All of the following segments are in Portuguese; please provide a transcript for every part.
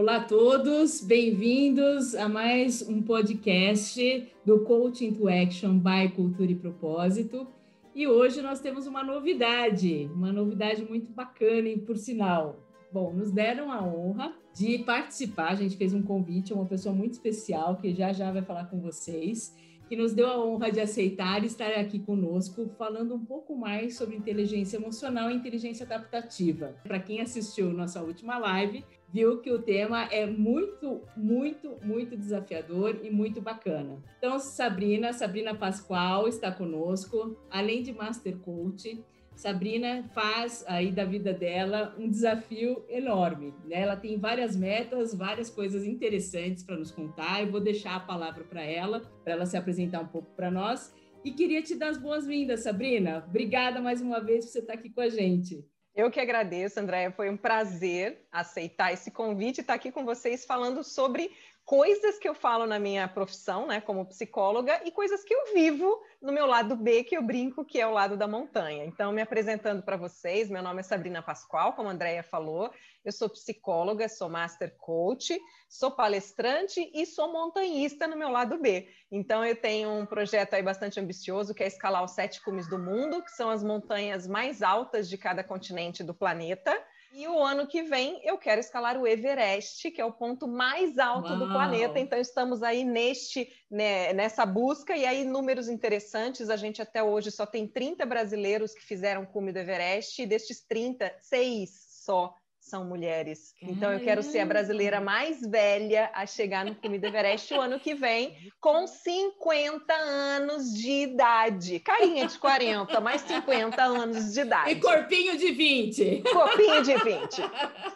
Olá a todos, bem-vindos a mais um podcast do Coaching to Action by Cultura e Propósito. E hoje nós temos uma novidade, uma novidade muito bacana, e por sinal. Bom, nos deram a honra de participar, a gente fez um convite a uma pessoa muito especial que já já vai falar com vocês que nos deu a honra de aceitar estar aqui conosco, falando um pouco mais sobre inteligência emocional e inteligência adaptativa. Para quem assistiu nossa última live, viu que o tema é muito, muito, muito desafiador e muito bacana. Então, Sabrina, Sabrina Pascoal está conosco, além de Master Coach, Sabrina faz aí da vida dela um desafio enorme. Né? Ela tem várias metas, várias coisas interessantes para nos contar. Eu vou deixar a palavra para ela, para ela se apresentar um pouco para nós. E queria te dar as boas-vindas, Sabrina. Obrigada mais uma vez por você estar aqui com a gente. Eu que agradeço, Andréia. Foi um prazer aceitar esse convite e estar aqui com vocês falando sobre coisas que eu falo na minha profissão, né, como psicóloga, e coisas que eu vivo no meu lado B, que eu brinco que é o lado da montanha. Então, me apresentando para vocês, meu nome é Sabrina Pascoal, como a Andrea falou, eu sou psicóloga, sou master coach, sou palestrante e sou montanhista no meu lado B. Então, eu tenho um projeto aí bastante ambicioso, que é escalar os sete cumes do mundo, que são as montanhas mais altas de cada continente do planeta, e o ano que vem eu quero escalar o Everest, que é o ponto mais alto Uau. do planeta. Então estamos aí neste né, nessa busca e aí números interessantes. A gente até hoje só tem 30 brasileiros que fizeram cume do Everest e destes 30, seis só são mulheres. Então eu quero ser a brasileira mais velha a chegar no Comida Everest o ano que vem, com 50 anos de idade. Carinha de 40, mais 50 anos de idade. E corpinho de 20. Corpinho de 20.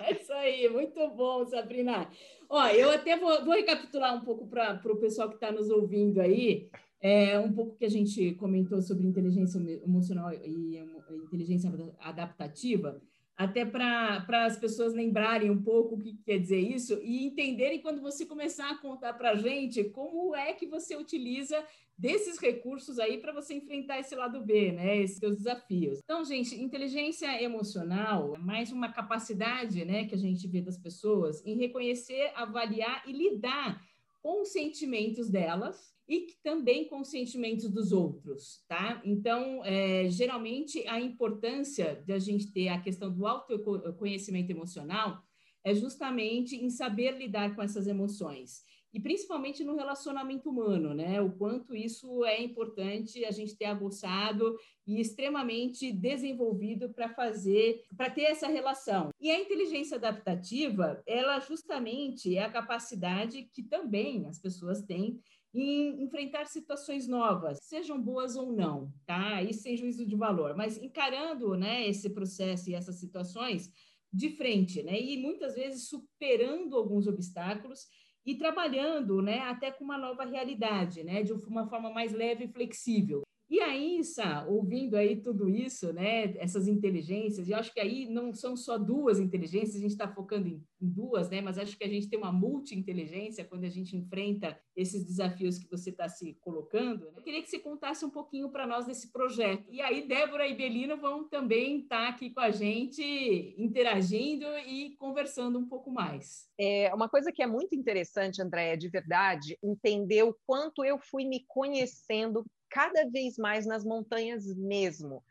É isso aí, muito bom, Sabrina. Ó, eu até vou, vou recapitular um pouco para o pessoal que está nos ouvindo aí. É, um pouco que a gente comentou sobre inteligência emocional e inteligência adaptativa até para as pessoas lembrarem um pouco o que quer dizer isso e entenderem quando você começar a contar para a gente como é que você utiliza desses recursos aí para você enfrentar esse lado B, né, esses seus desafios. Então, gente, inteligência emocional é mais uma capacidade, né, que a gente vê das pessoas em reconhecer, avaliar e lidar com os sentimentos delas e também com os sentimentos dos outros, tá? Então, é, geralmente, a importância de a gente ter a questão do autoconhecimento emocional é justamente em saber lidar com essas emoções. E principalmente no relacionamento humano, né? O quanto isso é importante a gente ter aguçado e extremamente desenvolvido para fazer, para ter essa relação. E a inteligência adaptativa, ela justamente é a capacidade que também as pessoas têm em enfrentar situações novas, sejam boas ou não, tá? Isso sem juízo de valor, mas encarando, né, esse processo e essas situações de frente, né? E muitas vezes superando alguns obstáculos e trabalhando, né, até com uma nova realidade, né, de uma forma mais leve e flexível. E aí, Sá, ouvindo aí tudo isso, né, essas inteligências, e acho que aí não são só duas inteligências, a gente está focando em, duas, né, mas acho que a gente tem uma multi-inteligência quando a gente enfrenta esses desafios que você está se colocando. Né? Eu queria que você contasse um pouquinho para nós desse projeto. E aí, Débora e Belina vão também estar tá aqui com a gente, interagindo e conversando um pouco mais. É uma coisa que é muito interessante, Andréia, de verdade, entender o quanto eu fui me conhecendo cada vez mais nas montanhas mesmo.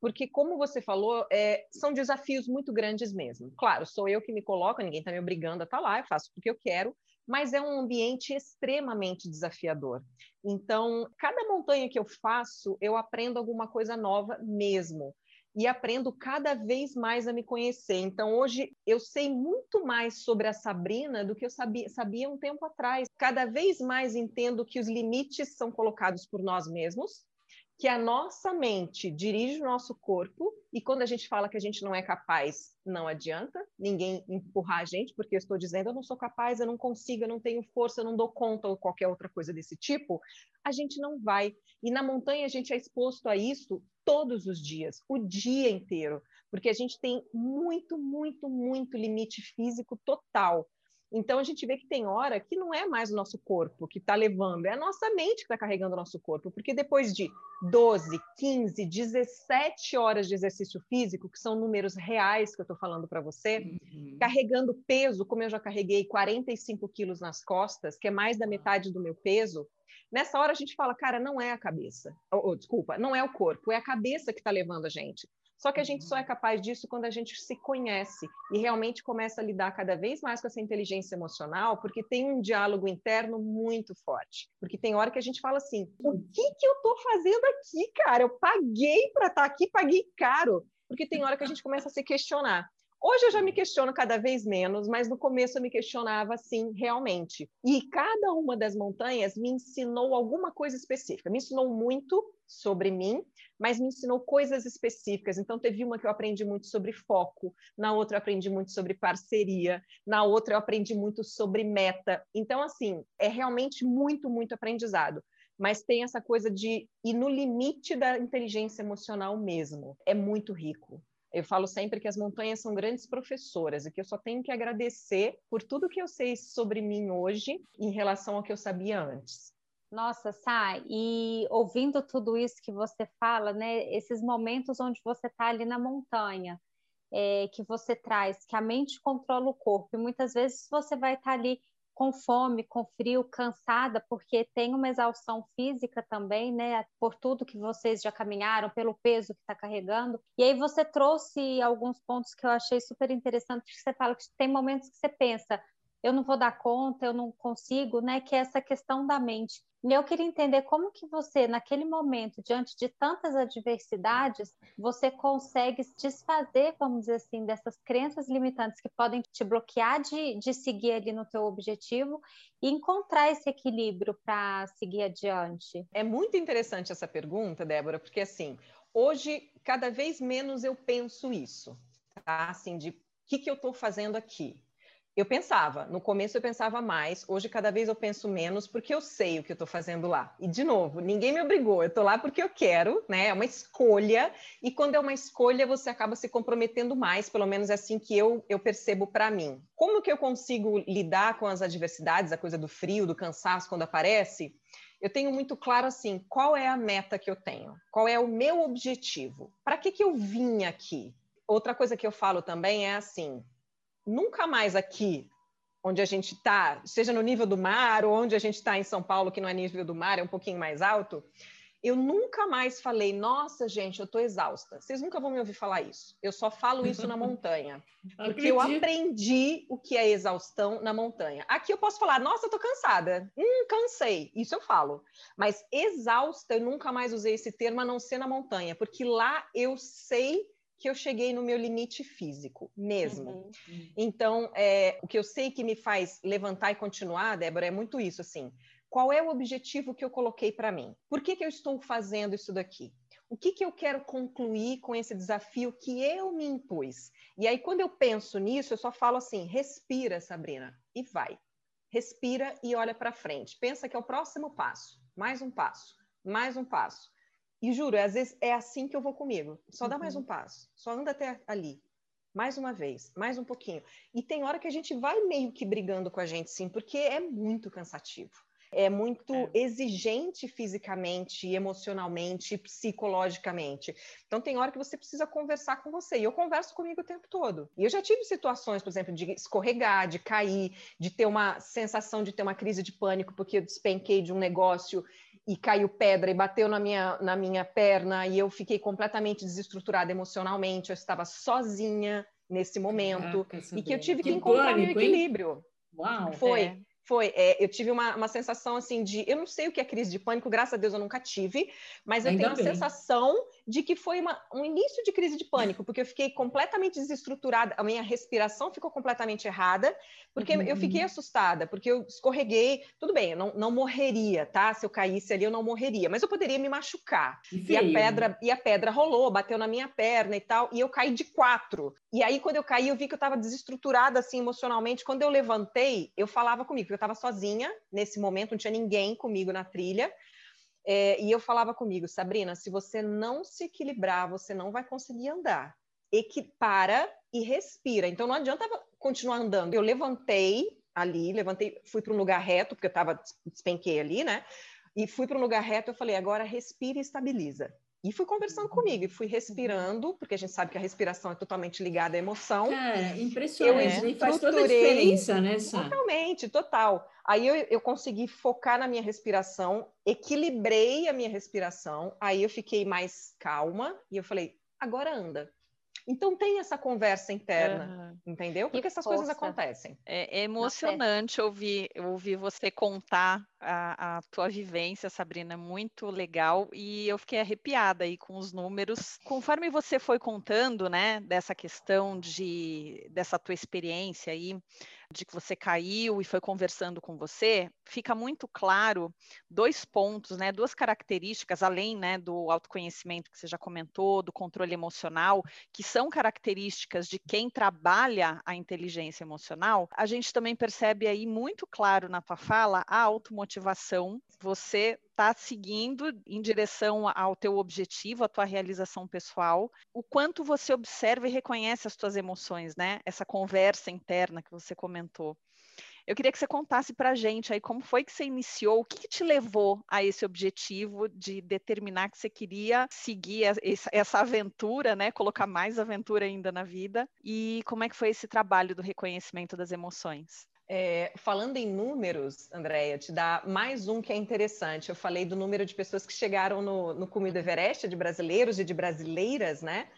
Porque, como você falou, é, são desafios muito grandes mesmo. Claro, sou eu que me coloco, ninguém está me obrigando a estar tá lá, eu faço porque eu quero, mas é um ambiente extremamente desafiador. Então, cada montanha que eu faço, eu aprendo alguma coisa nova mesmo e aprendo cada vez mais a me conhecer. Então, hoje eu sei muito mais sobre a Sabrina do que eu sabia, sabia um tempo atrás. Cada vez mais entendo que os limites são colocados por nós mesmos, que a nossa mente dirige o nosso corpo, e quando a gente fala que a gente não é capaz, não adianta ninguém empurrar a gente, porque eu estou dizendo eu não sou capaz, eu não consigo, eu não tenho força, eu não dou conta ou qualquer outra coisa desse tipo, a gente não vai. E na montanha a gente é exposto a isso todos os dias, o dia inteiro, porque a gente tem muito, muito, muito limite físico total. Então a gente vê que tem hora que não é mais o nosso corpo que está levando, é a nossa mente que está carregando o nosso corpo, porque depois de 12, 15, 17 horas de exercício físico, que são números reais que eu estou falando para você, uhum. carregando peso, como eu já carreguei 45 quilos nas costas, que é mais da metade do meu peso, nessa hora a gente fala, cara, não é a cabeça, ou, ou desculpa, não é o corpo, é a cabeça que está levando a gente. Só que a gente só é capaz disso quando a gente se conhece e realmente começa a lidar cada vez mais com essa inteligência emocional, porque tem um diálogo interno muito forte. Porque tem hora que a gente fala assim: o que, que eu estou fazendo aqui, cara? Eu paguei para estar tá aqui, paguei caro. Porque tem hora que a gente começa a se questionar. Hoje eu já me questiono cada vez menos, mas no começo eu me questionava assim, realmente. E cada uma das montanhas me ensinou alguma coisa específica. Me ensinou muito sobre mim, mas me ensinou coisas específicas. Então, teve uma que eu aprendi muito sobre foco, na outra eu aprendi muito sobre parceria, na outra eu aprendi muito sobre meta. Então, assim, é realmente muito, muito aprendizado mas tem essa coisa de ir no limite da inteligência emocional mesmo. É muito rico. Eu falo sempre que as montanhas são grandes professoras e que eu só tenho que agradecer por tudo que eu sei sobre mim hoje em relação ao que eu sabia antes. Nossa, Sai, e ouvindo tudo isso que você fala, né, esses momentos onde você está ali na montanha, é, que você traz, que a mente controla o corpo, e muitas vezes você vai estar tá ali com fome, com frio, cansada, porque tem uma exaustão física também, né? Por tudo que vocês já caminharam, pelo peso que está carregando. E aí você trouxe alguns pontos que eu achei super interessantes, que você fala que tem momentos que você pensa, eu não vou dar conta, eu não consigo, né? Que é essa questão da mente. E eu queria entender como que você, naquele momento, diante de tantas adversidades, você consegue se desfazer, vamos dizer assim, dessas crenças limitantes que podem te bloquear de, de seguir ali no teu objetivo e encontrar esse equilíbrio para seguir adiante. É muito interessante essa pergunta, Débora, porque assim, hoje, cada vez menos eu penso isso, tá? Assim, de o que, que eu estou fazendo aqui? Eu pensava, no começo eu pensava mais, hoje cada vez eu penso menos, porque eu sei o que eu estou fazendo lá. E, de novo, ninguém me obrigou, eu estou lá porque eu quero, né? É uma escolha, e quando é uma escolha, você acaba se comprometendo mais, pelo menos é assim que eu, eu percebo para mim. Como que eu consigo lidar com as adversidades, a coisa do frio, do cansaço quando aparece? Eu tenho muito claro assim, qual é a meta que eu tenho? Qual é o meu objetivo? Para que, que eu vim aqui? Outra coisa que eu falo também é assim, nunca mais aqui, onde a gente está, seja no nível do mar ou onde a gente está em São Paulo, que não é nível do mar, é um pouquinho mais alto, eu nunca mais falei, nossa, gente, eu estou exausta. Vocês nunca vão me ouvir falar isso. Eu só falo isso na montanha. Porque eu aprendi o que é exaustão na montanha. Aqui eu posso falar, nossa, eu estou cansada. Hum, cansei. Isso eu falo. Mas exausta, eu nunca mais usei esse termo a não ser na montanha. Porque lá eu sei que eu cheguei no meu limite físico mesmo. Uhum. Então, é, o que eu sei que me faz levantar e continuar, Débora, é muito isso, assim. Qual é o objetivo que eu coloquei para mim? Por que, que eu estou fazendo isso daqui? O que, que eu quero concluir com esse desafio que eu me impus? E aí, quando eu penso nisso, eu só falo assim: respira, Sabrina, e vai. Respira e olha para frente. Pensa que é o próximo passo. Mais um passo, mais um passo. E juro, às vezes é assim que eu vou comigo. Só dá mais uhum. um passo, só anda até ali. Mais uma vez, mais um pouquinho. E tem hora que a gente vai meio que brigando com a gente, sim, porque é muito cansativo. É muito é. exigente fisicamente, emocionalmente, psicologicamente. Então, tem hora que você precisa conversar com você. E eu converso comigo o tempo todo. E eu já tive situações, por exemplo, de escorregar, de cair, de ter uma sensação de ter uma crise de pânico porque eu despenquei de um negócio e caiu pedra e bateu na minha, na minha perna e eu fiquei completamente desestruturada emocionalmente, eu estava sozinha nesse momento Caraca, e que eu tive que, que encontrar o equilíbrio. Uau! Foi. É. Foi, é, eu tive uma, uma sensação assim de, eu não sei o que é crise de pânico, graças a Deus eu nunca tive, mas eu Ainda tenho a sensação de que foi uma, um início de crise de pânico, porque eu fiquei completamente desestruturada, a minha respiração ficou completamente errada, porque uhum. eu fiquei assustada, porque eu escorreguei, tudo bem, eu não, não morreria, tá? Se eu caísse ali eu não morreria, mas eu poderia me machucar. E, e a pedra e a pedra rolou, bateu na minha perna e tal, e eu caí de quatro. E aí quando eu caí, eu vi que eu estava desestruturada assim emocionalmente. Quando eu levantei, eu falava comigo eu estava sozinha nesse momento, não tinha ninguém comigo na trilha. É, e eu falava comigo, Sabrina, se você não se equilibrar, você não vai conseguir andar. Equipara e respira. Então não adianta continuar andando. Eu levantei, ali, levantei, fui para um lugar reto, porque eu estava despenquei ali, né? E fui para um lugar reto, eu falei, agora respira e estabiliza. E fui conversando uhum. comigo, e fui respirando, porque a gente sabe que a respiração é totalmente ligada à emoção. Cara, impressionante, eu faz toda a diferença, né, Sá? Totalmente, total. Aí eu, eu consegui focar na minha respiração, equilibrei a minha respiração, aí eu fiquei mais calma, e eu falei, agora anda. Então tem essa conversa interna, uhum. entendeu? Porque essas coisas acontecem. É, é emocionante ouvir, ouvir você contar a, a, tua vivência, Sabrina, muito legal. E eu fiquei arrepiada aí com os números. Conforme você foi contando, né, dessa questão de dessa tua experiência aí, de que você caiu e foi conversando com você, fica muito claro dois pontos, né, duas características, além né, do autoconhecimento que você já comentou, do controle emocional, que são características de quem trabalha a inteligência emocional, a gente também percebe aí muito claro na tua fala a automotivação, você está seguindo em direção ao teu objetivo, à tua realização pessoal, o quanto você observa e reconhece as tuas emoções, né? Essa conversa interna que você comentou. Eu queria que você contasse para a gente aí como foi que você iniciou, o que, que, te levou a esse objetivo de determinar que você queria seguir essa aventura, né? Colocar mais aventura ainda na vida e como é que foi esse trabalho do reconhecimento das emoções? É, falando em números, Andréia, te dá mais um que é interessante. Eu falei do número de pessoas que chegaram no, no cume do Everest, de brasileiros e de brasileiras, né?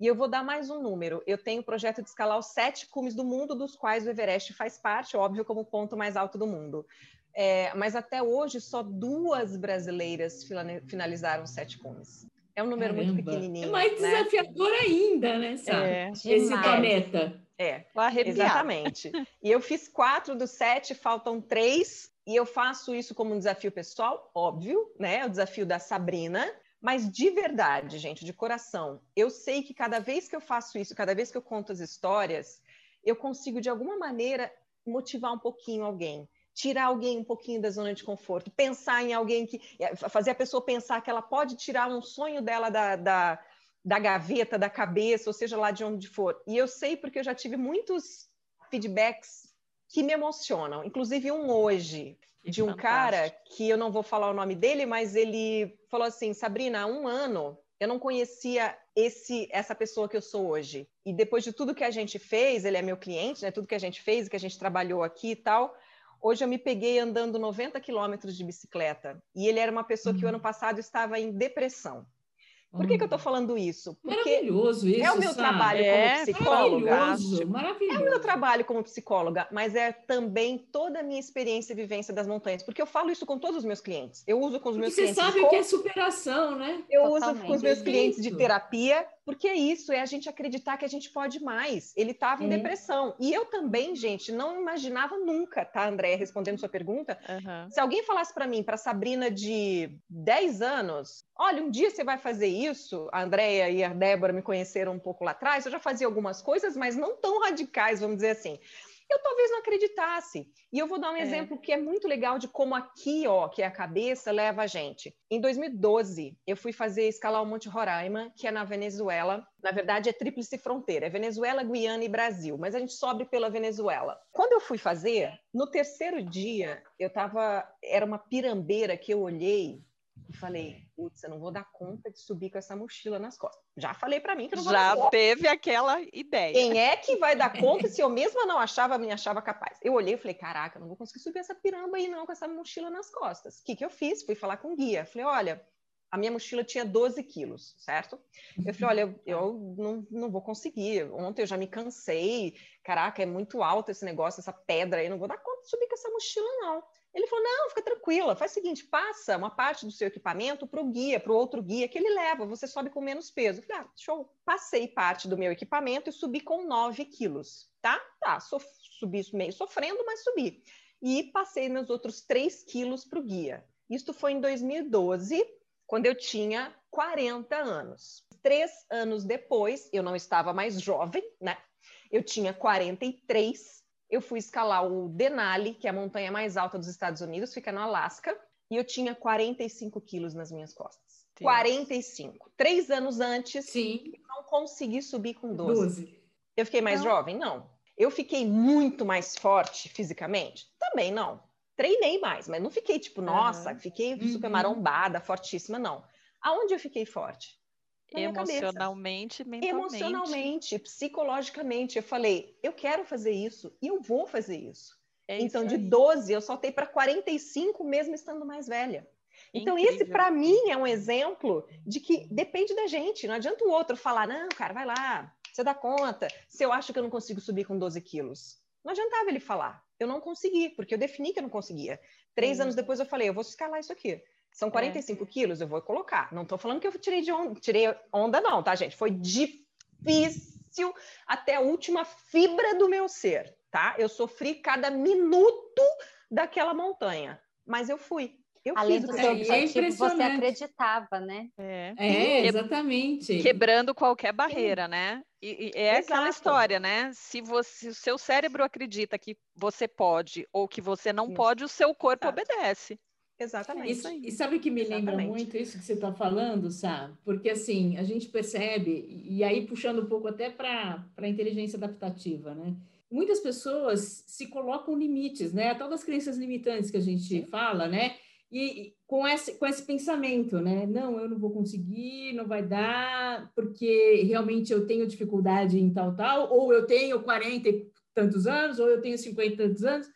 E eu vou dar mais um número. Eu tenho o projeto de escalar os sete cumes do mundo, dos quais o Everest faz parte, óbvio, como o ponto mais alto do mundo. É, mas até hoje, só duas brasileiras finalizaram os sete cumes. É um número Caramba. muito pequenininho. É mais né? desafiador ainda, né, Sá? É, Esse planeta. É, exatamente. e eu fiz quatro dos sete, faltam três, e eu faço isso como um desafio pessoal, óbvio, né? É o desafio da Sabrina, mas de verdade, gente, de coração, eu sei que cada vez que eu faço isso, cada vez que eu conto as histórias, eu consigo de alguma maneira motivar um pouquinho alguém, tirar alguém um pouquinho da zona de conforto, pensar em alguém que. fazer a pessoa pensar que ela pode tirar um sonho dela da, da da gaveta, da cabeça, ou seja lá de onde for. E eu sei porque eu já tive muitos feedbacks que me emocionam, inclusive um hoje, que de um fantástico. cara que eu não vou falar o nome dele, mas ele falou assim: Sabrina, há um ano eu não conhecia esse essa pessoa que eu sou hoje. E depois de tudo que a gente fez, ele é meu cliente, né? Tudo que a gente fez, que a gente trabalhou aqui e tal. Hoje eu me peguei andando 90 quilômetros de bicicleta. E ele era uma pessoa que o ano uhum. passado estava em depressão. Por que, que eu estou falando isso? Porque maravilhoso isso. É o meu sabe? trabalho é, como psicóloga. Maravilhoso, maravilhoso. É o meu trabalho como psicóloga, mas é também toda a minha experiência e vivência das montanhas. Porque eu falo isso com todos os meus clientes. Eu uso com os meus Você clientes. Você sabe o que é superação, né? Eu Totalmente. uso com os meus clientes de terapia, porque é isso, é a gente acreditar que a gente pode mais. Ele estava em depressão. E eu também, gente, não imaginava nunca, tá, André, respondendo sua pergunta. Uhum. Se alguém falasse para mim, para Sabrina de 10 anos, olha, um dia você vai fazer isso. A Andréia e a Débora me conheceram um pouco lá atrás. Eu já fazia algumas coisas, mas não tão radicais, vamos dizer assim eu talvez não acreditasse. E eu vou dar um é. exemplo que é muito legal de como aqui, ó, que é a cabeça, leva a gente. Em 2012, eu fui fazer escalar o Monte Roraima, que é na Venezuela. Na verdade, é tríplice fronteira, é Venezuela, Guiana e Brasil, mas a gente sobe pela Venezuela. Quando eu fui fazer, no terceiro dia, eu tava, era uma pirambeira que eu olhei e falei, putz, eu não vou dar conta de subir com essa mochila nas costas. Já falei para mim que eu não vou Já dar conta. teve aquela ideia. Quem é que vai dar conta se eu mesma não achava, me achava capaz? Eu olhei e falei, caraca, não vou conseguir subir essa piramba aí não com essa mochila nas costas. O que, que eu fiz? Fui falar com o guia. Falei, olha, a minha mochila tinha 12 quilos, certo? Eu falei, olha, eu, eu não, não vou conseguir. Ontem eu já me cansei. Caraca, é muito alto esse negócio, essa pedra aí. Não vou dar conta de subir com essa mochila, não. Ele falou: não, fica tranquila, faz o seguinte, passa uma parte do seu equipamento para o guia, para o outro guia que ele leva, você sobe com menos peso. Eu falei, ah, show. Passei parte do meu equipamento e subi com 9 quilos, tá? Tá, so, subi meio sofrendo, mas subi. E passei meus outros 3 quilos para o guia. Isto foi em 2012, quando eu tinha 40 anos. Três anos depois, eu não estava mais jovem, né? Eu tinha 43 eu fui escalar o Denali, que é a montanha mais alta dos Estados Unidos, fica no Alasca, e eu tinha 45 quilos nas minhas costas. Deus. 45. Três anos antes, Sim. eu não consegui subir com 12. 12. Eu fiquei mais não. jovem? Não. Eu fiquei muito mais forte fisicamente? Também não. Treinei mais, mas não fiquei tipo, nossa, uhum. fiquei super marombada, fortíssima, não. Aonde eu fiquei forte? Na Emocionalmente, mentalmente. Emocionalmente, psicologicamente. Eu falei, eu quero fazer isso e eu vou fazer isso. É então, isso de 12, eu soltei para 45, mesmo estando mais velha. Então, Incrível. esse, para mim, é um exemplo de que depende da gente. Não adianta o outro falar, não, cara, vai lá, você dá conta. Se eu acho que eu não consigo subir com 12 quilos. Não adiantava ele falar. Eu não consegui, porque eu defini que eu não conseguia. Três anos depois eu falei, eu vou escalar isso aqui. São 45 é. quilos, eu vou colocar. Não estou falando que eu tirei de onda, tirei onda, não, tá, gente? Foi difícil até a última fibra do meu ser, tá? Eu sofri cada minuto daquela montanha, mas eu fui. Eu Além fiz do seu objetivo, é você acreditava, né? É, é exatamente. Quebrando qualquer barreira, né? E, e é Exato. aquela história, né? Se, você, se o seu cérebro acredita que você pode ou que você não pode, o seu corpo Exato. obedece. Exatamente. Isso, e sabe o que me Exatamente. lembra muito isso que você está falando, Sá? Porque assim, a gente percebe, e aí puxando um pouco até para a inteligência adaptativa, né? Muitas pessoas se colocam limites, né? A tal das crenças limitantes que a gente Sim. fala, né? E, com esse, com esse pensamento, né? Não, eu não vou conseguir, não vai dar, porque realmente eu tenho dificuldade em tal, tal, ou eu tenho 40 e tantos anos, ou eu tenho 50 e tantos anos,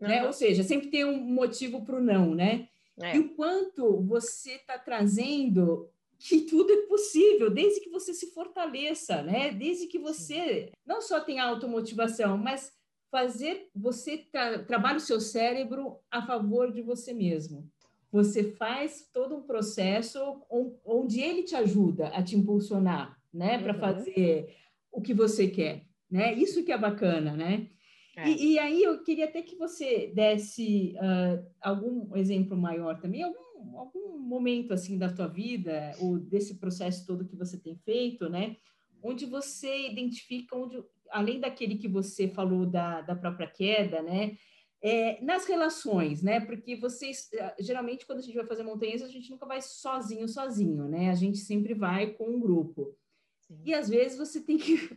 uhum. né? Ou seja, sempre tem um motivo para o não, né? É. E o quanto você está trazendo que tudo é possível, desde que você se fortaleça, né? Desde que você não só tenha automotivação, mas fazer você tra trabalhe o seu cérebro a favor de você mesmo. Você faz todo um processo onde ele te ajuda a te impulsionar, né, para uhum. fazer o que você quer, né? Isso que é bacana, né? É. E, e, aí eu queria até que você desse uh, algum exemplo maior também, algum, algum momento assim da tua vida ou desse processo todo que você tem feito, né? Onde você identifica onde, além daquele que você falou da, da própria queda, né? É, nas relações, né? Porque vocês, eh, geralmente, quando a gente vai fazer montanhas, a gente nunca vai sozinho, sozinho, né? A gente sempre vai com um grupo. Sim. E às vezes você tem que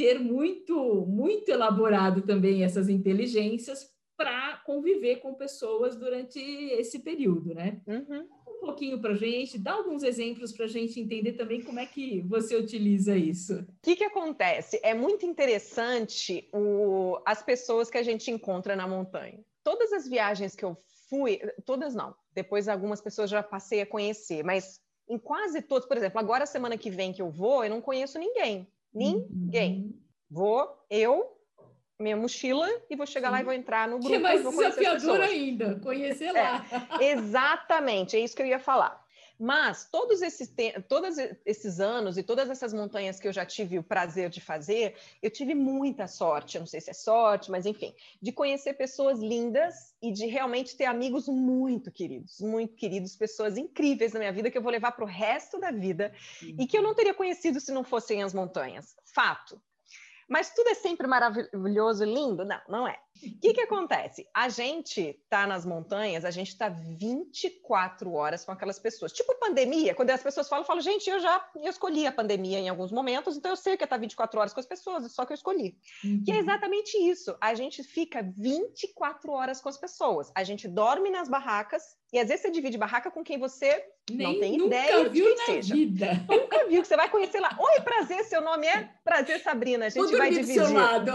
ter muito, muito elaborado também essas inteligências para conviver com pessoas durante esse período, né? Uhum. Um pouquinho para a gente, dá alguns exemplos para gente entender também como é que você utiliza isso. O que, que acontece? É muito interessante o, as pessoas que a gente encontra na montanha. Todas as viagens que eu fui, todas não, depois algumas pessoas já passei a conhecer, mas em quase todos, por exemplo, agora semana que vem que eu vou, eu não conheço ninguém. Ninguém. Uhum. Vou, eu, minha mochila e vou chegar Sim. lá e vou entrar no grupo. Que é mais desafiador ainda, conhecer é, lá. É, exatamente, é isso que eu ia falar. Mas todos esses, todos esses anos e todas essas montanhas que eu já tive o prazer de fazer, eu tive muita sorte, eu não sei se é sorte, mas enfim, de conhecer pessoas lindas e de realmente ter amigos muito queridos, muito queridos, pessoas incríveis na minha vida que eu vou levar para o resto da vida uhum. e que eu não teria conhecido se não fossem as montanhas. Fato. Mas tudo é sempre maravilhoso, lindo? Não, não é. O que, que acontece? A gente tá nas montanhas, a gente tá 24 horas com aquelas pessoas. Tipo pandemia, quando as pessoas falam, eu falo, gente, eu já eu escolhi a pandemia em alguns momentos, então eu sei que é estar tá 24 horas com as pessoas, só que eu escolhi. Uhum. Que é exatamente isso. A gente fica 24 horas com as pessoas. A gente dorme nas barracas, e às vezes você divide barraca com quem você Nem, não tem ideia de quem seja. Vida. Nunca viu, que você vai conhecer lá. Oi, prazer, seu nome é? Prazer, Sabrina. A gente vai dividir. Do seu lado.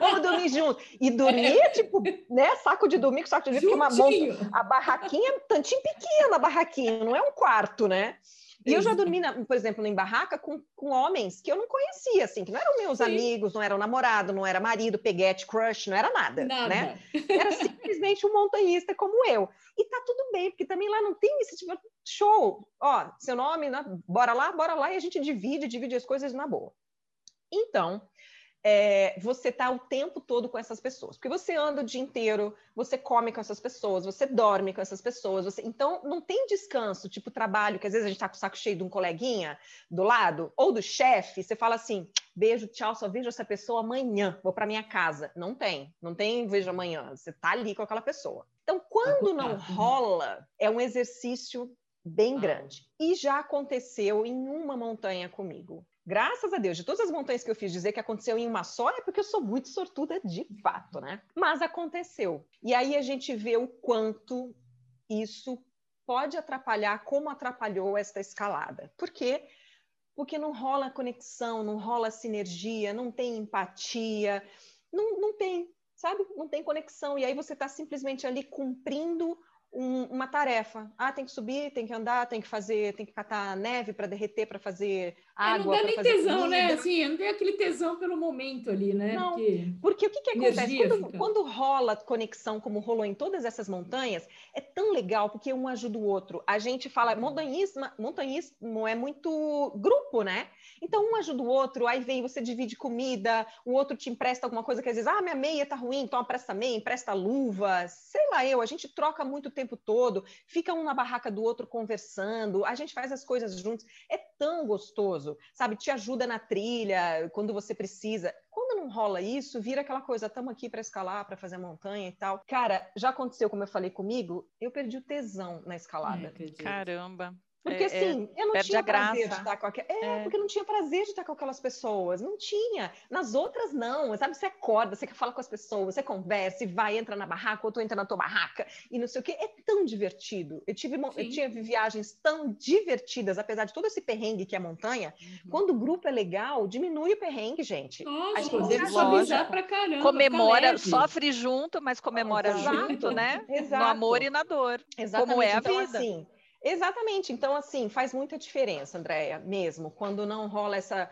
Vamos dormir junto. E dormir, é. tipo, né? Saco de dormir com saco de dormir, porque uma, a barraquinha é tantinho pequena, a barraquinha, não é um quarto, né? E eu já dormi, na, por exemplo, em barraca com, com homens que eu não conhecia, assim, que não eram meus Sim. amigos, não eram namorado, não era marido, peguete, crush, não era nada, nada. né? Era simplesmente um montanhista como eu. E tá tudo bem, porque também lá não tem esse tipo de show. Ó, seu nome, né? bora lá, bora lá, e a gente divide, divide as coisas na boa. Então, é, você está o tempo todo com essas pessoas. Porque você anda o dia inteiro, você come com essas pessoas, você dorme com essas pessoas. Você... Então, não tem descanso, tipo trabalho, que às vezes a gente está com o saco cheio de um coleguinha do lado, ou do chefe, você fala assim, beijo, tchau, só vejo essa pessoa amanhã, vou para minha casa. Não tem, não tem vejo amanhã, você está ali com aquela pessoa. Então, quando não rola, é um exercício bem grande. E já aconteceu em uma montanha comigo. Graças a Deus, de todas as montanhas que eu fiz, dizer que aconteceu em uma só é porque eu sou muito sortuda de fato, né? Mas aconteceu. E aí a gente vê o quanto isso pode atrapalhar, como atrapalhou esta escalada. Por quê? Porque não rola conexão, não rola sinergia, não tem empatia, não, não tem, sabe? Não tem conexão. E aí você está simplesmente ali cumprindo um, uma tarefa. Ah, tem que subir, tem que andar, tem que fazer, tem que catar neve para derreter, para fazer. É, não dá nem tesão, comida. né? Assim, não tem aquele tesão pelo momento ali, né? Não, porque, porque o que, que acontece? Quando, quando, rola conexão, como rolou em todas essas montanhas, é tão legal porque um ajuda o outro. A gente fala, montanhismo, montanhismo é muito grupo, né? Então um ajuda o outro, aí vem, você divide comida, o outro te empresta alguma coisa que às vezes, ah, minha meia tá ruim, então empresta meia, empresta luva, sei lá eu, a gente troca muito tempo tempo todo, fica um na barraca do outro conversando, a gente faz as coisas juntos. É tão gostoso, sabe? Te ajuda na trilha quando você precisa. Quando não rola isso, vira aquela coisa, estamos aqui para escalar, para fazer montanha e tal. Cara, já aconteceu, como eu falei comigo, eu perdi o tesão na escalada. Caramba. Porque é, assim, é, eu não tinha prazer de estar com aquelas. É, é, porque eu não tinha prazer de estar com aquelas pessoas. Não tinha. Nas outras, não. Sabe, você acorda, você quer falar com as pessoas, você conversa e vai, entra na barraca, ou tu entra na tua barraca e não sei o quê. É tão divertido. Eu tive, eu tive viagens tão divertidas, apesar de todo esse perrengue que é a montanha. Uhum. Quando o grupo é legal, diminui o perrengue, gente. Nossa, a gente deve suavizar pra caramba. Comemora, sofre junto, mas comemora Exato. junto, né? Exato. No amor e na dor. Exatamente. Como é a então, vida. Assim, Exatamente. Então, assim, faz muita diferença, Andréia, mesmo. Quando não rola essa,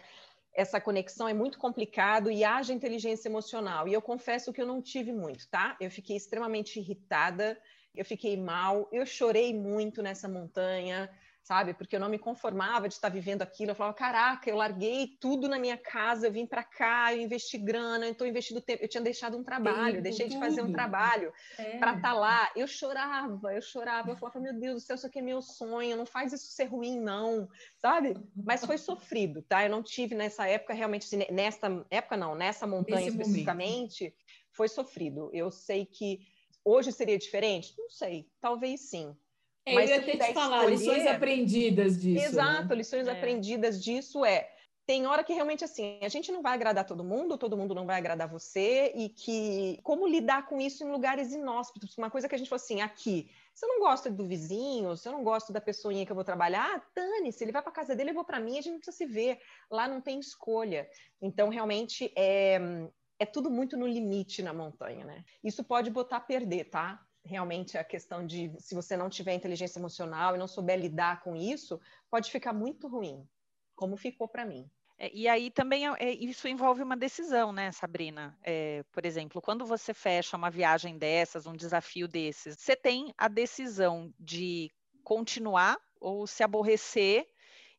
essa conexão, é muito complicado e haja inteligência emocional. E eu confesso que eu não tive muito, tá? Eu fiquei extremamente irritada, eu fiquei mal, eu chorei muito nessa montanha sabe? Porque eu não me conformava de estar vivendo aquilo. Eu falava, caraca, eu larguei tudo na minha casa, eu vim para cá, eu investi grana, eu estou investindo tempo. Eu tinha deixado um trabalho, deixei tudo. de fazer um trabalho é. para estar tá lá. Eu chorava, eu chorava, eu falava, meu Deus do céu, isso aqui é meu sonho, não faz isso ser ruim, não, sabe? Mas foi sofrido, tá? Eu não tive nessa época realmente, assim, nessa época não, nessa montanha Nesse especificamente, momento. foi sofrido. Eu sei que hoje seria diferente? Não sei, talvez sim. É, Mas eu ia até te falar, escolher... lições aprendidas disso. Exato, né? lições é. aprendidas disso é tem hora que realmente assim, a gente não vai agradar todo mundo, todo mundo não vai agradar você, e que como lidar com isso em lugares inóspitos, uma coisa que a gente falou assim, aqui, se eu não gosto do vizinho, se eu não gosto da pessoinha que eu vou trabalhar, ah, dane-se, ele vai para casa dele, eu vou para mim, a gente não precisa se ver, lá não tem escolha. Então, realmente, é, é tudo muito no limite na montanha, né? Isso pode botar a perder, tá? Realmente a questão de se você não tiver inteligência emocional e não souber lidar com isso, pode ficar muito ruim, como ficou para mim. É, e aí também é, isso envolve uma decisão, né, Sabrina? É, por exemplo, quando você fecha uma viagem dessas, um desafio desses, você tem a decisão de continuar ou se aborrecer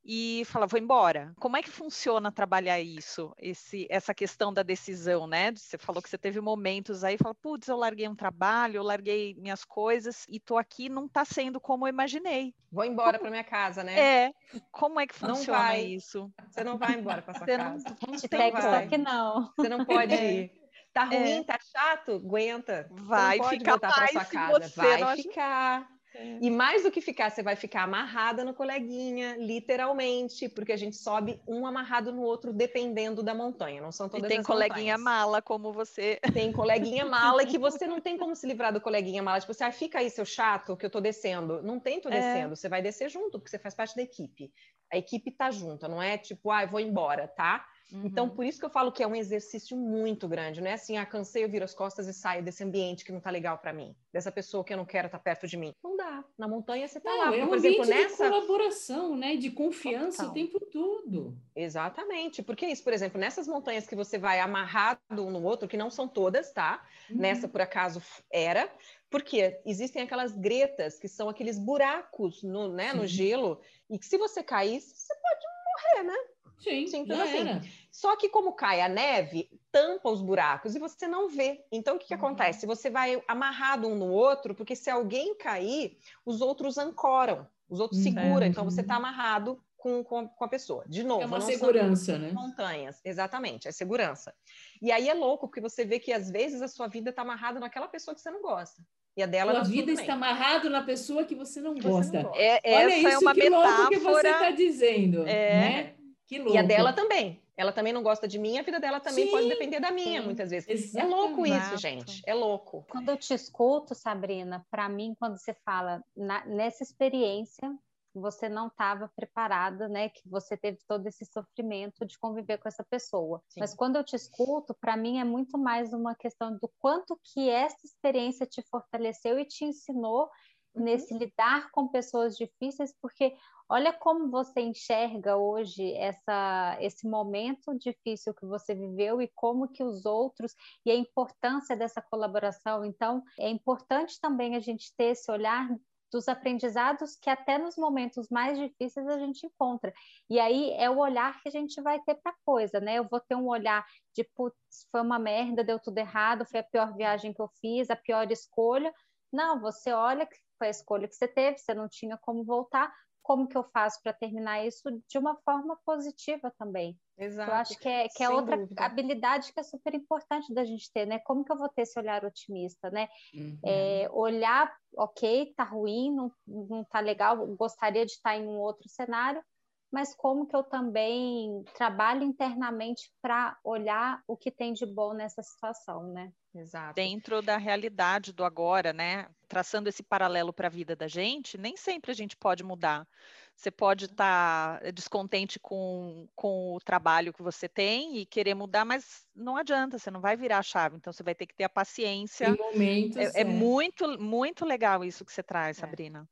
e fala, vou embora. Como é que funciona trabalhar isso, esse, essa questão da decisão, né? Você falou que você teve momentos aí, fala, putz, eu larguei um trabalho, eu larguei minhas coisas e tô aqui, não tá sendo como eu imaginei. Vou embora para minha casa, né? É. Como é que funciona isso? Você não vai embora para sua você casa. Não, você não vai. que não. Você não pode ir. Tá ruim, é. tá chato? Aguenta. Vai ficar mais sua casa. Vai ficar. É. E mais do que ficar, você vai ficar amarrada no coleguinha, literalmente, porque a gente sobe um amarrado no outro, dependendo da montanha. Não são todas e tem coleguinha montanhas. mala, como você. Tem coleguinha mala, que você não tem como se livrar do coleguinha mala. Tipo, você ah, fica aí, seu chato, que eu tô descendo. Não tem, tô é. descendo. Você vai descer junto, porque você faz parte da equipe. A equipe tá junta, não é tipo, ah, eu vou embora, tá? Então, uhum. Então, por isso que eu falo que é um exercício muito grande, não é assim, ah, cansei, eu viro as costas e saio desse ambiente que não tá legal para mim, dessa pessoa que eu não quero estar tá perto de mim. Não dá. Na montanha você tá não, lá. É um por exemplo, nessa de colaboração, né, de confiança Total. o tempo todo. Exatamente. Porque isso, por exemplo, nessas montanhas que você vai amarrado um no outro, que não são todas, tá? Uhum. Nessa por acaso era, porque existem aquelas gretas, que são aqueles buracos no, né, no gelo, e que se você cair, você pode morrer, né? Sim, Simples assim. Era. Só que como cai a neve, tampa os buracos e você não vê. Então, o que, que uhum. acontece? Você vai amarrado um no outro, porque se alguém cair, os outros ancoram, os outros uhum. seguram. Então, você está amarrado com, com, com, a pessoa. De novo, é uma segurança, né? Montanhas, exatamente, é segurança. E aí é louco, porque você vê que às vezes a sua vida está amarrada naquela pessoa que você não gosta. E a dela a vida está amarrada na pessoa que você não gosta. Você não gosta. É, Olha isso é uma que metáfora que você está dizendo, é, né? Que louco. E a dela também. Ela também não gosta de mim, a vida dela também sim, pode depender da minha, sim. muitas vezes. Exatamente. É louco isso, gente. É louco. Quando eu te escuto, Sabrina, para mim, quando você fala na, nessa experiência, você não estava preparada, né? Que você teve todo esse sofrimento de conviver com essa pessoa. Sim. Mas quando eu te escuto, para mim é muito mais uma questão do quanto que essa experiência te fortaleceu e te ensinou. Nesse lidar com pessoas difíceis, porque olha como você enxerga hoje essa, esse momento difícil que você viveu e como que os outros e a importância dessa colaboração. Então, é importante também a gente ter esse olhar dos aprendizados que até nos momentos mais difíceis a gente encontra. E aí é o olhar que a gente vai ter para coisa, né? Eu vou ter um olhar de putz, foi uma merda, deu tudo errado, foi a pior viagem que eu fiz, a pior escolha. Não, você olha que foi a escolha que você teve, você não tinha como voltar, como que eu faço para terminar isso de uma forma positiva também. Exato. Eu acho que é, que é outra dúvida. habilidade que é super importante da gente ter, né? Como que eu vou ter esse olhar otimista, né? Uhum. É, olhar, ok, tá ruim, não, não tá legal, gostaria de estar em um outro cenário, mas como que eu também trabalho internamente para olhar o que tem de bom nessa situação, né? Exato. Dentro da realidade do agora, né? Traçando esse paralelo para a vida da gente, nem sempre a gente pode mudar. Você pode estar tá descontente com, com o trabalho que você tem e querer mudar, mas não adianta, você não vai virar a chave. Então, você vai ter que ter a paciência. Em momentos. É, é, é. muito, muito legal isso que você traz, é. Sabrina.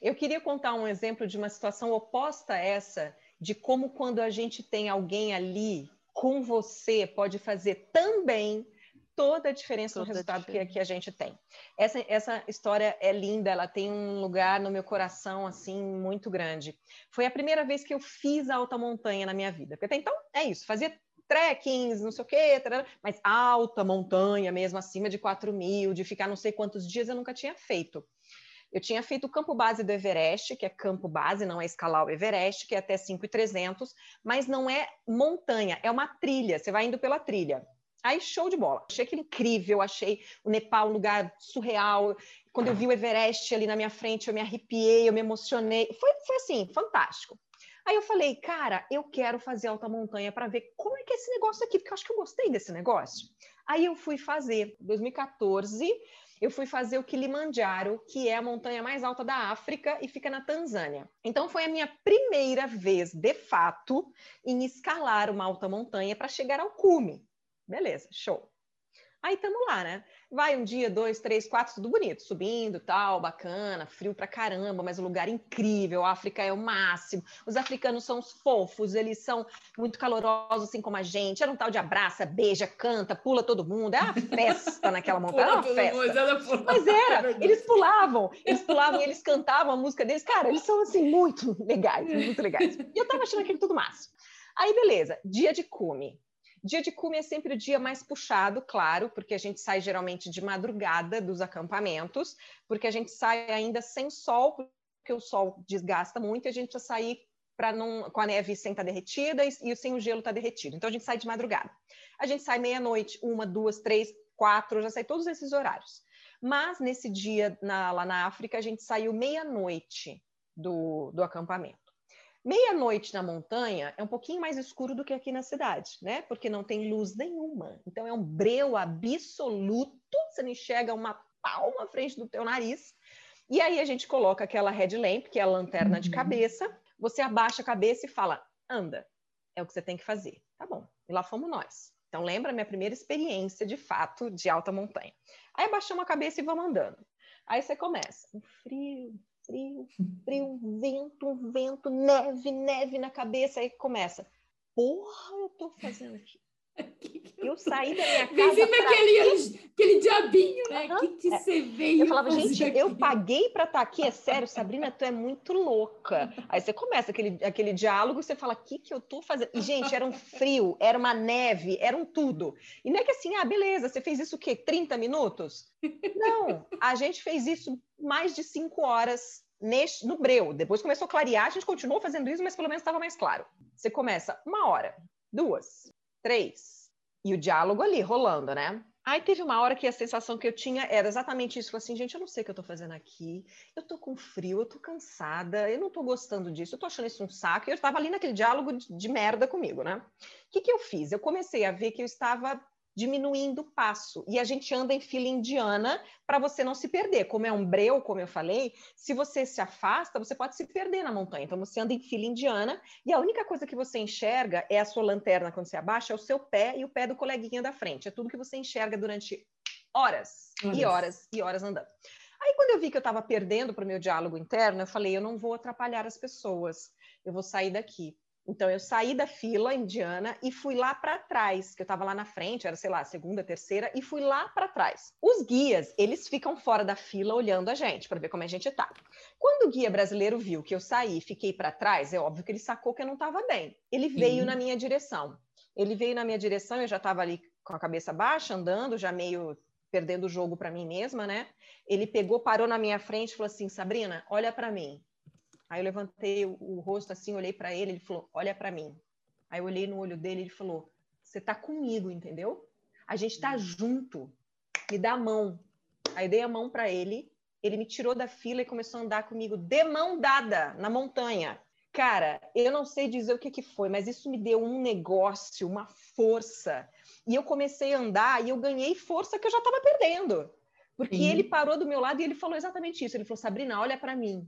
Eu queria contar um exemplo de uma situação oposta a essa, de como quando a gente tem alguém ali com você, pode fazer também toda a diferença toda no resultado que, que, a gente tem. Essa, essa história é linda, ela tem um lugar no meu coração, assim, muito grande. Foi a primeira vez que eu fiz alta montanha na minha vida. Porque até então, é isso, fazia trekkings, não sei o quê, mas alta montanha mesmo, acima de 4 mil, de ficar não sei quantos dias, eu nunca tinha feito. Eu tinha feito o campo base do Everest, que é campo base, não é escalar o Everest, que é até 5,300, mas não é montanha, é uma trilha, você vai indo pela trilha. Aí, show de bola. Achei aquilo incrível, achei o Nepal um lugar surreal. Quando eu vi o Everest ali na minha frente, eu me arrepiei, eu me emocionei. Foi, foi assim, fantástico. Aí eu falei, cara, eu quero fazer alta montanha para ver como é que é esse negócio aqui, porque eu acho que eu gostei desse negócio. Aí eu fui fazer, 2014, eu fui fazer o Kilimanjaro, que é a montanha mais alta da África e fica na Tanzânia. Então foi a minha primeira vez, de fato, em escalar uma alta montanha para chegar ao cume. Beleza, show. Aí estamos lá, né? Vai um dia, dois, três, quatro, tudo bonito, subindo, tal, bacana, frio pra caramba, mas um lugar incrível. A África é o máximo. Os africanos são os fofos, eles são muito calorosos, assim como a gente. Era um tal de abraça, beija, canta, pula todo mundo. É uma festa naquela montanha, era uma festa. Mas era, eles pulavam, eles pulavam e eles cantavam a música deles. Cara, eles são assim muito legais, muito legais. E eu tava achando aquilo tudo massa. Aí, beleza, dia de cume. Dia de cume é sempre o dia mais puxado, claro, porque a gente sai geralmente de madrugada dos acampamentos, porque a gente sai ainda sem sol, porque o sol desgasta muito e a gente precisa sair para não com a neve sem estar tá derretida e, e sem o gelo estar tá derretido. Então a gente sai de madrugada. A gente sai meia-noite, uma, duas, três, quatro, já sai todos esses horários. Mas nesse dia na, lá na África a gente saiu meia-noite do, do acampamento. Meia-noite na montanha é um pouquinho mais escuro do que aqui na cidade, né? Porque não tem luz nenhuma. Então é um breu absoluto, você não enxerga uma palma à frente do teu nariz. E aí a gente coloca aquela headlamp, que é a lanterna de uhum. cabeça, você abaixa a cabeça e fala: "Anda". É o que você tem que fazer. Tá bom. E lá fomos nós. Então lembra minha primeira experiência de fato de alta montanha. Aí abaixamos a cabeça e vamos andando. Aí você começa, um frio, frio, frio, vento, vento, neve, neve na cabeça. Aí começa, porra, eu tô fazendo aqui. Eu saí da minha casa. Vem sempre aquele, aquele diabinho, né? O uhum. que, que é. você veio? Eu falava, gente, aqui? eu paguei para estar tá aqui, é sério, Sabrina, tu é muito louca. Aí você começa aquele, aquele diálogo, você fala, o que, que eu tô fazendo? E, gente, era um frio, era uma neve, era um tudo. E não é que assim, ah, beleza, você fez isso o quê? 30 minutos? Não, a gente fez isso mais de cinco horas neste, no breu. Depois começou a clarear, a gente continuou fazendo isso, mas pelo menos estava mais claro. Você começa uma hora, duas, três, e o diálogo ali rolando, né? Aí teve uma hora que a sensação que eu tinha era exatamente isso. Falei assim, gente, eu não sei o que eu tô fazendo aqui. Eu tô com frio, eu tô cansada, eu não tô gostando disso, eu tô achando isso um saco. E eu estava ali naquele diálogo de, de merda comigo, né? O que, que eu fiz? Eu comecei a ver que eu estava diminuindo o passo. E a gente anda em fila indiana para você não se perder. Como é um breu, como eu falei, se você se afasta, você pode se perder na montanha. Então você anda em fila indiana e a única coisa que você enxerga é a sua lanterna quando você abaixa, é o seu pé e o pé do coleguinha da frente. É tudo que você enxerga durante horas e horas e horas andando. Aí quando eu vi que eu estava perdendo para o meu diálogo interno, eu falei, eu não vou atrapalhar as pessoas. Eu vou sair daqui. Então, eu saí da fila indiana e fui lá para trás, que eu estava lá na frente, era, sei lá, segunda, terceira, e fui lá para trás. Os guias, eles ficam fora da fila olhando a gente, para ver como a gente tá. Quando o guia brasileiro viu que eu saí e fiquei para trás, é óbvio que ele sacou que eu não estava bem. Ele veio uhum. na minha direção. Ele veio na minha direção, eu já estava ali com a cabeça baixa, andando, já meio perdendo o jogo para mim mesma, né? Ele pegou, parou na minha frente e falou assim: Sabrina, olha para mim. Aí eu levantei o, o rosto assim, olhei para ele, ele falou: "Olha para mim". Aí eu olhei no olho dele, ele falou: "Você tá comigo, entendeu? A gente tá junto. Me dá a mão". Aí dei a mão para ele, ele me tirou da fila e começou a andar comigo de mão dada na montanha. Cara, eu não sei dizer o que, que foi, mas isso me deu um negócio, uma força. E eu comecei a andar e eu ganhei força que eu já estava perdendo. Porque Sim. ele parou do meu lado e ele falou exatamente isso. Ele falou: Sabrina, olha para mim.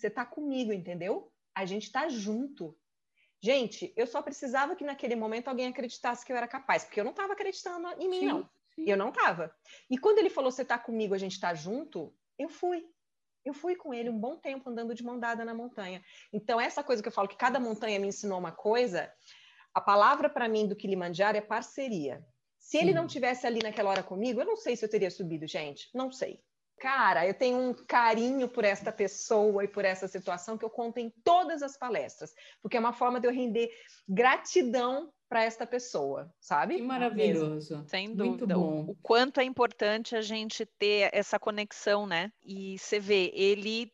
Você está comigo, entendeu? A gente está junto. Gente, eu só precisava que naquele momento alguém acreditasse que eu era capaz, porque eu não estava acreditando em mim, sim, não. Sim. Eu não estava. E quando ele falou, você está comigo, a gente está junto, eu fui. Eu fui com ele um bom tempo andando de mão dada na montanha. Então, essa coisa que eu falo, que cada montanha me ensinou uma coisa, a palavra para mim do Kilimanjaro é parceria. Se ele não tivesse ali naquela hora comigo, eu não sei se eu teria subido, gente. Não sei cara, eu tenho um carinho por esta pessoa e por essa situação que eu conto em todas as palestras, porque é uma forma de eu render gratidão para esta pessoa, sabe? Que maravilhoso. Sem dúvida. O, o quanto é importante a gente ter essa conexão, né? E você vê, ele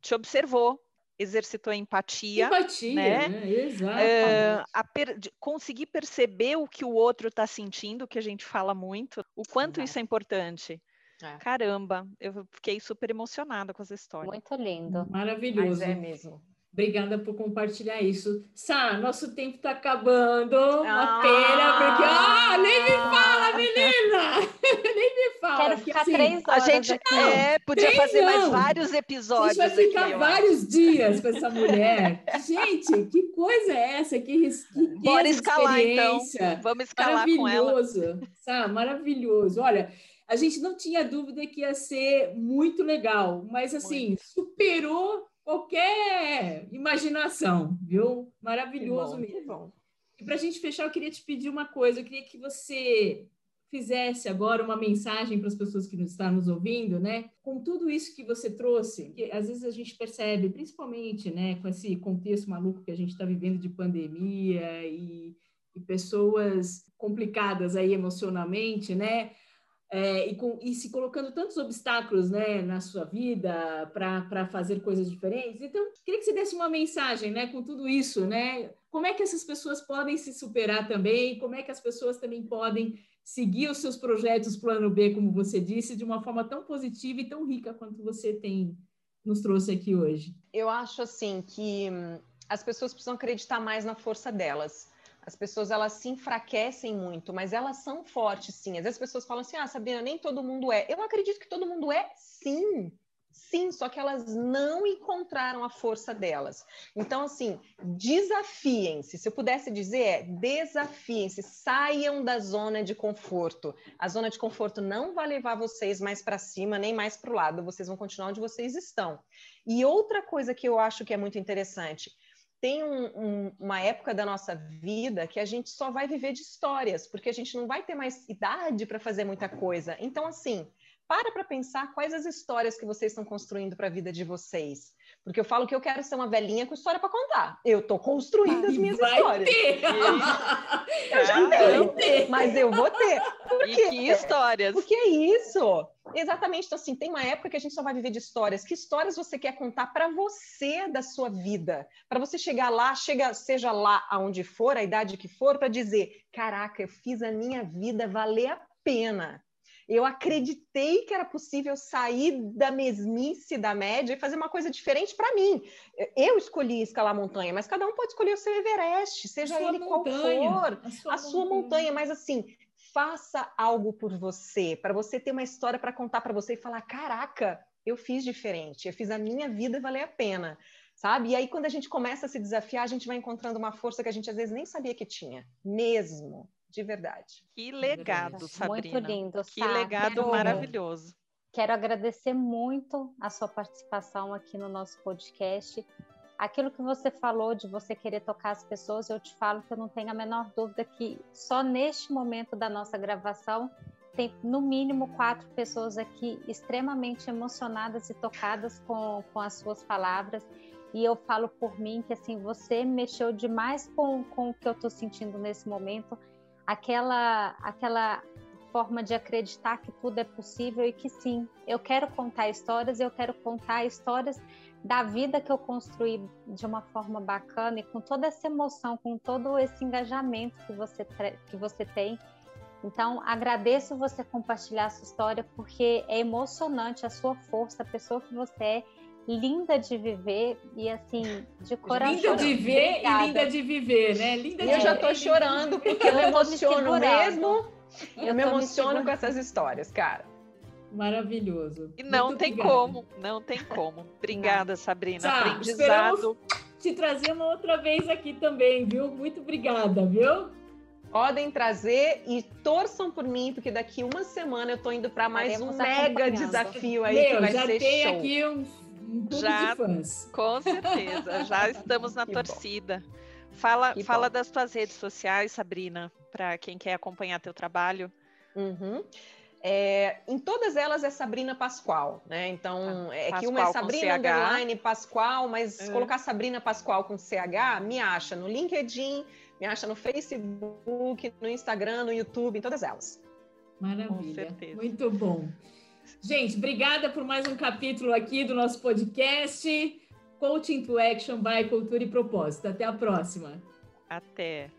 te observou, exercitou empatia. Empatia, né? né? Exato. É, per conseguir perceber o que o outro está sentindo, que a gente fala muito, o quanto Exato. isso é importante. É. Caramba, eu fiquei super emocionada com essa história. Muito lindo. Maravilhoso. Mas é mesmo. Obrigada por compartilhar isso. Sá, nosso tempo está acabando. Uma ah! pena, porque. Ah, nem me fala, menina! nem me fala. Quero ficar assim, três horas. A gente é, podia fazer não. mais vários episódios. A gente vai ficar aqui, vários dias com essa mulher. gente, que coisa é essa? Que, que Bora escalar, então. Vamos escalar com ela. Maravilhoso. Sá, maravilhoso. Olha. A gente não tinha dúvida que ia ser muito legal, mas assim, muito. superou qualquer imaginação, viu? Maravilhoso bom, mesmo. E para a gente fechar, eu queria te pedir uma coisa, eu queria que você fizesse agora uma mensagem para as pessoas que nos estão nos ouvindo, né? Com tudo isso que você trouxe, que às vezes a gente percebe, principalmente, né, com esse contexto maluco que a gente está vivendo de pandemia e, e pessoas complicadas aí emocionalmente, né? É, e, com, e, se colocando tantos obstáculos né, na sua vida para fazer coisas diferentes. Então, queria que você desse uma mensagem né, com tudo isso, né? Como é que essas pessoas podem se superar também? Como é que as pessoas também podem seguir os seus projetos plano B, como você disse, de uma forma tão positiva e tão rica quanto você tem nos trouxe aqui hoje? Eu acho assim que hum, as pessoas precisam acreditar mais na força delas as pessoas elas se enfraquecem muito, mas elas são fortes sim. Às vezes as pessoas falam assim: "Ah, Sabrina, nem todo mundo é". Eu acredito que todo mundo é, sim. Sim, só que elas não encontraram a força delas. Então, assim, desafiem-se. Se eu pudesse dizer, é desafiem-se, saiam da zona de conforto. A zona de conforto não vai levar vocês mais para cima, nem mais para o lado. Vocês vão continuar onde vocês estão. E outra coisa que eu acho que é muito interessante, tem um, um, uma época da nossa vida que a gente só vai viver de histórias, porque a gente não vai ter mais idade para fazer muita coisa. Então, assim, para para pensar quais as histórias que vocês estão construindo para a vida de vocês. Porque eu falo que eu quero ser uma velhinha com história para contar. Eu estou construindo as minhas vai histórias. Ter. eu já tenho, mas eu vou ter. Por e quê? que histórias? Porque é isso. Exatamente. Então, assim, tem uma época que a gente só vai viver de histórias. Que histórias você quer contar para você da sua vida? Para você chegar lá, chega, seja lá aonde for, a idade que for, para dizer: caraca, eu fiz a minha vida valer a pena. Eu acreditei que era possível sair da mesmice da média e fazer uma coisa diferente para mim. Eu escolhi escalar montanha, mas cada um pode escolher o seu Everest, seja ele qual for, a sua, a sua montanha. montanha. Mas assim, faça algo por você, para você ter uma história para contar para você e falar: caraca, eu fiz diferente, eu fiz a minha vida valer a pena sabe? E aí, quando a gente começa a se desafiar, a gente vai encontrando uma força que a gente às vezes nem sabia que tinha, mesmo de verdade. Que legado, Sabrina. Muito lindo. Que legado quero, maravilhoso. Quero agradecer muito a sua participação aqui no nosso podcast. Aquilo que você falou de você querer tocar as pessoas, eu te falo que eu não tenho a menor dúvida que só neste momento da nossa gravação tem no mínimo quatro pessoas aqui extremamente emocionadas e tocadas com, com as suas palavras. E eu falo por mim que assim você mexeu demais com, com o que eu estou sentindo nesse momento aquela aquela forma de acreditar que tudo é possível e que sim, eu quero contar histórias, eu quero contar histórias da vida que eu construí de uma forma bacana e com toda essa emoção, com todo esse engajamento que você que você tem. Então, agradeço você compartilhar essa história porque é emocionante a sua força, a pessoa que você é linda de viver e assim, de coração. Linda de ver Obrigada. e linda de viver, né? Linda eu já tô chorando porque eu me emociono me mesmo. Eu, eu me emociono me com essas histórias, cara. Maravilhoso. E não Muito tem obrigada. como, não tem como. Obrigada, Sabrina. Tá, Aprendizado. te trazer uma outra vez aqui também, viu? Muito obrigada, viu? Podem trazer e torçam por mim, porque daqui uma semana eu tô indo para mais um mega desafio aí Meu, que vai já ser tem show. aqui uns um já, de fãs. Com certeza, já estamos na que torcida. Bom. Fala, fala das tuas redes sociais, Sabrina, para quem quer acompanhar teu trabalho. Uhum. É, em todas elas é Sabrina Pascoal, né? Então, é Pascoal que uma é Sabrina Underline Pascoal, mas uhum. colocar Sabrina Pascoal com CH, me acha no LinkedIn, me acha no Facebook, no Instagram, no YouTube, em todas elas. Maravilha. Muito bom. Gente, obrigada por mais um capítulo aqui do nosso podcast Coaching to Action by Cultura e Propósito. Até a próxima. Até.